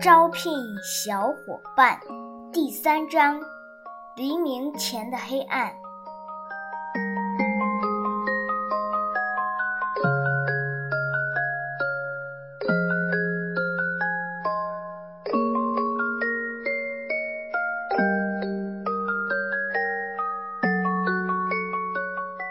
招聘小伙伴，第三章：黎明前的黑暗。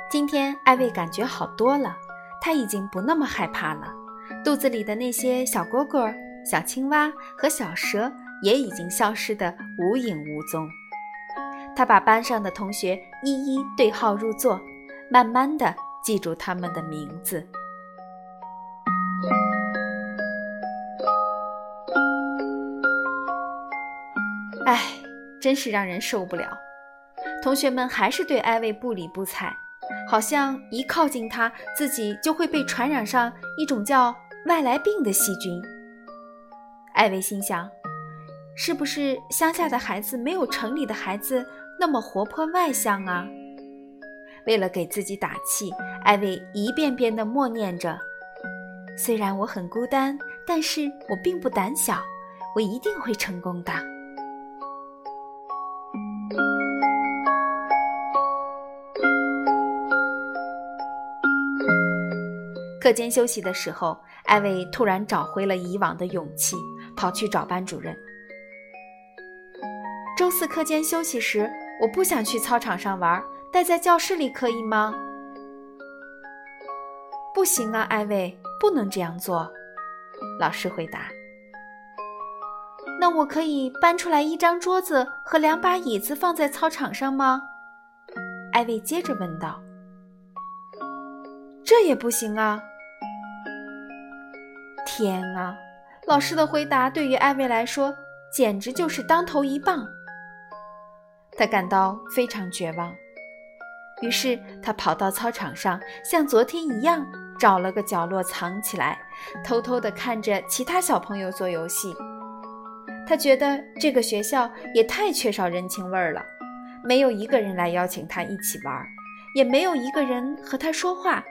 今天艾薇感觉好多了，她已经不那么害怕了，肚子里的那些小蝈蝈。小青蛙和小蛇也已经消失得无影无踪。他把班上的同学一一对号入座，慢慢的记住他们的名字。唉，真是让人受不了。同学们还是对艾薇不理不睬，好像一靠近他，自己就会被传染上一种叫外来病的细菌。艾薇心想：“是不是乡下的孩子没有城里的孩子那么活泼外向啊？”为了给自己打气，艾薇一遍遍地默念着：“虽然我很孤单，但是我并不胆小，我一定会成功的。”课间休息的时候，艾薇突然找回了以往的勇气。跑去找班主任。周四课间休息时，我不想去操场上玩，待在教室里可以吗？不行啊，艾薇，不能这样做。老师回答。那我可以搬出来一张桌子和两把椅子放在操场上吗？艾薇接着问道。这也不行啊！天啊！老师的回答对于艾薇来说简直就是当头一棒，他感到非常绝望。于是他跑到操场上，像昨天一样找了个角落藏起来，偷偷地看着其他小朋友做游戏。他觉得这个学校也太缺少人情味儿了，没有一个人来邀请他一起玩，也没有一个人和他说话，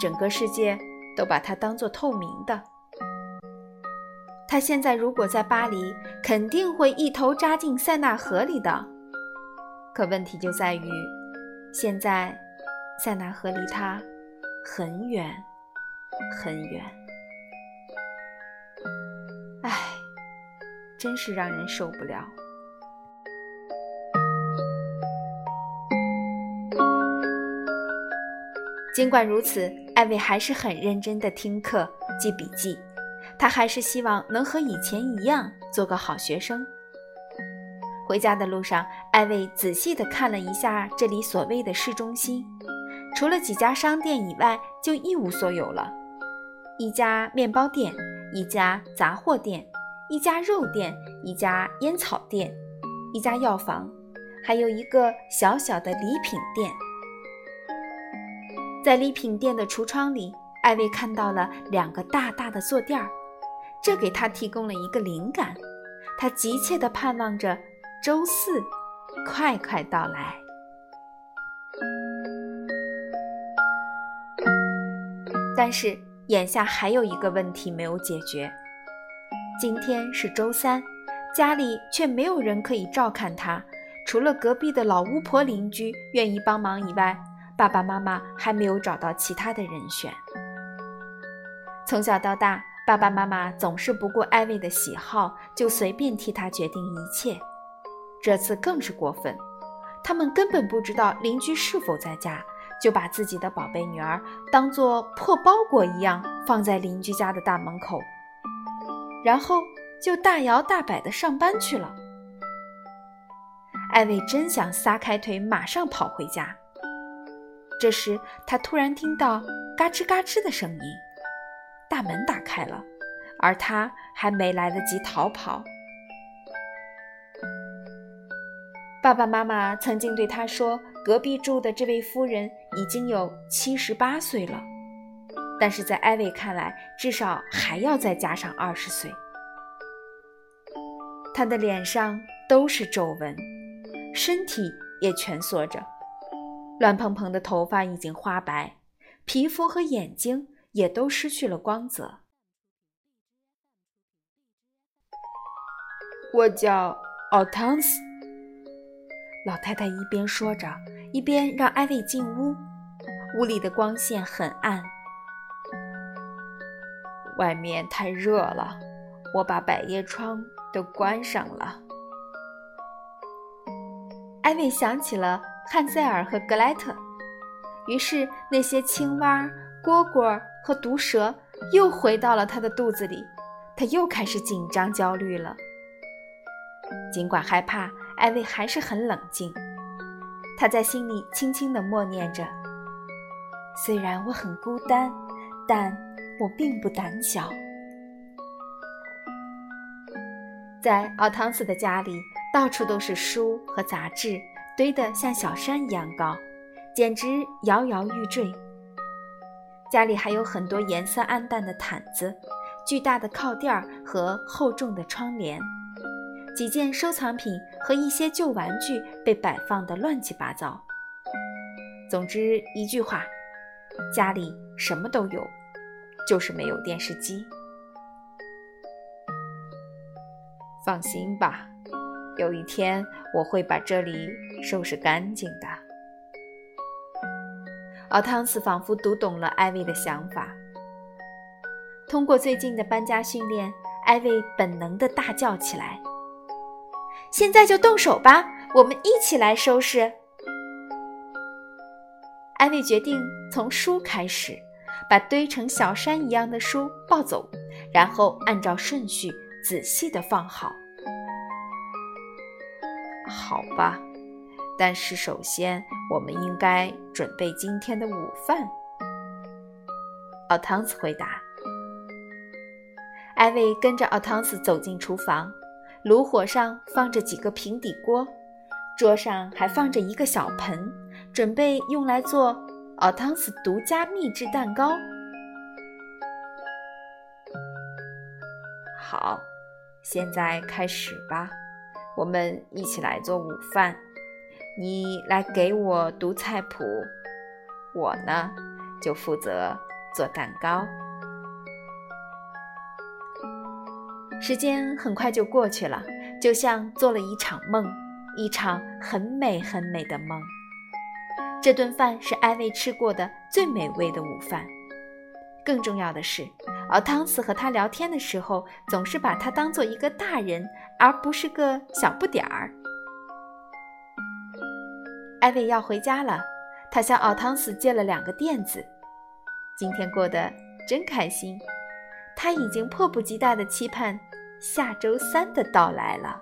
整个世界都把它当作透明的。他现在如果在巴黎，肯定会一头扎进塞纳河里的。可问题就在于，现在塞纳河离他很远很远。唉，真是让人受不了。尽管如此，艾薇还是很认真地听课、记笔记。他还是希望能和以前一样做个好学生。回家的路上，艾薇仔细地看了一下这里所谓的市中心，除了几家商店以外，就一无所有了。一家面包店，一家杂货店，一家肉店，一家烟草店，一家药房，还有一个小小的礼品店。在礼品店的橱窗里，艾薇看到了两个大大的坐垫儿。这给他提供了一个灵感，他急切地盼望着周四快快到来。但是眼下还有一个问题没有解决：今天是周三，家里却没有人可以照看他，除了隔壁的老巫婆邻居愿意帮忙以外，爸爸妈妈还没有找到其他的人选。从小到大。爸爸妈妈总是不顾艾薇的喜好，就随便替她决定一切。这次更是过分，他们根本不知道邻居是否在家，就把自己的宝贝女儿当作破包裹一样放在邻居家的大门口，然后就大摇大摆地上班去了。艾薇真想撒开腿马上跑回家。这时，他突然听到嘎吱嘎吱的声音。大门打开了，而他还没来得及逃跑。爸爸妈妈曾经对他说：“隔壁住的这位夫人已经有七十八岁了，但是在艾薇看来，至少还要再加上二十岁。”他的脸上都是皱纹，身体也蜷缩着，乱蓬蓬的头发已经花白，皮肤和眼睛也都失去了光泽。我叫奥汤斯。老太太一边说着，一边让艾薇进屋。屋里的光线很暗，外面太热了，我把百叶窗都关上了。艾薇想起了汉塞尔和格莱特，于是那些青蛙、蝈蝈和毒蛇又回到了他的肚子里，他又开始紧张焦虑了。尽管害怕，艾薇还是很冷静。他在心里轻轻地默念着：“虽然我很孤单，但我并不胆小。”在奥汤斯的家里，到处都是书和杂志，堆得像小山一样高，简直摇摇欲坠。家里还有很多颜色暗淡的毯子、巨大的靠垫和厚重的窗帘。几件收藏品和一些旧玩具被摆放得乱七八糟。总之一句话，家里什么都有，就是没有电视机。放心吧，有一天我会把这里收拾干净的。而汤斯仿佛读懂了艾薇的想法。通过最近的搬家训练，艾薇本能的大叫起来。现在就动手吧，我们一起来收拾。艾薇决定从书开始，把堆成小山一样的书抱走，然后按照顺序仔细的放好。好吧，但是首先我们应该准备今天的午饭。奥汤斯回答。艾薇跟着奥汤斯走进厨房。炉火上放着几个平底锅，桌上还放着一个小盆，准备用来做奥汤斯独家秘制蛋糕。好，现在开始吧，我们一起来做午饭。你来给我读菜谱，我呢就负责做蛋糕。时间很快就过去了，就像做了一场梦，一场很美很美的梦。这顿饭是艾薇吃过的最美味的午饭。更重要的是，奥汤斯和他聊天的时候，总是把他当做一个大人，而不是个小不点儿。艾薇要回家了，她向奥汤斯借了两个垫子。今天过得真开心，他已经迫不及待地期盼。下周三的到来了。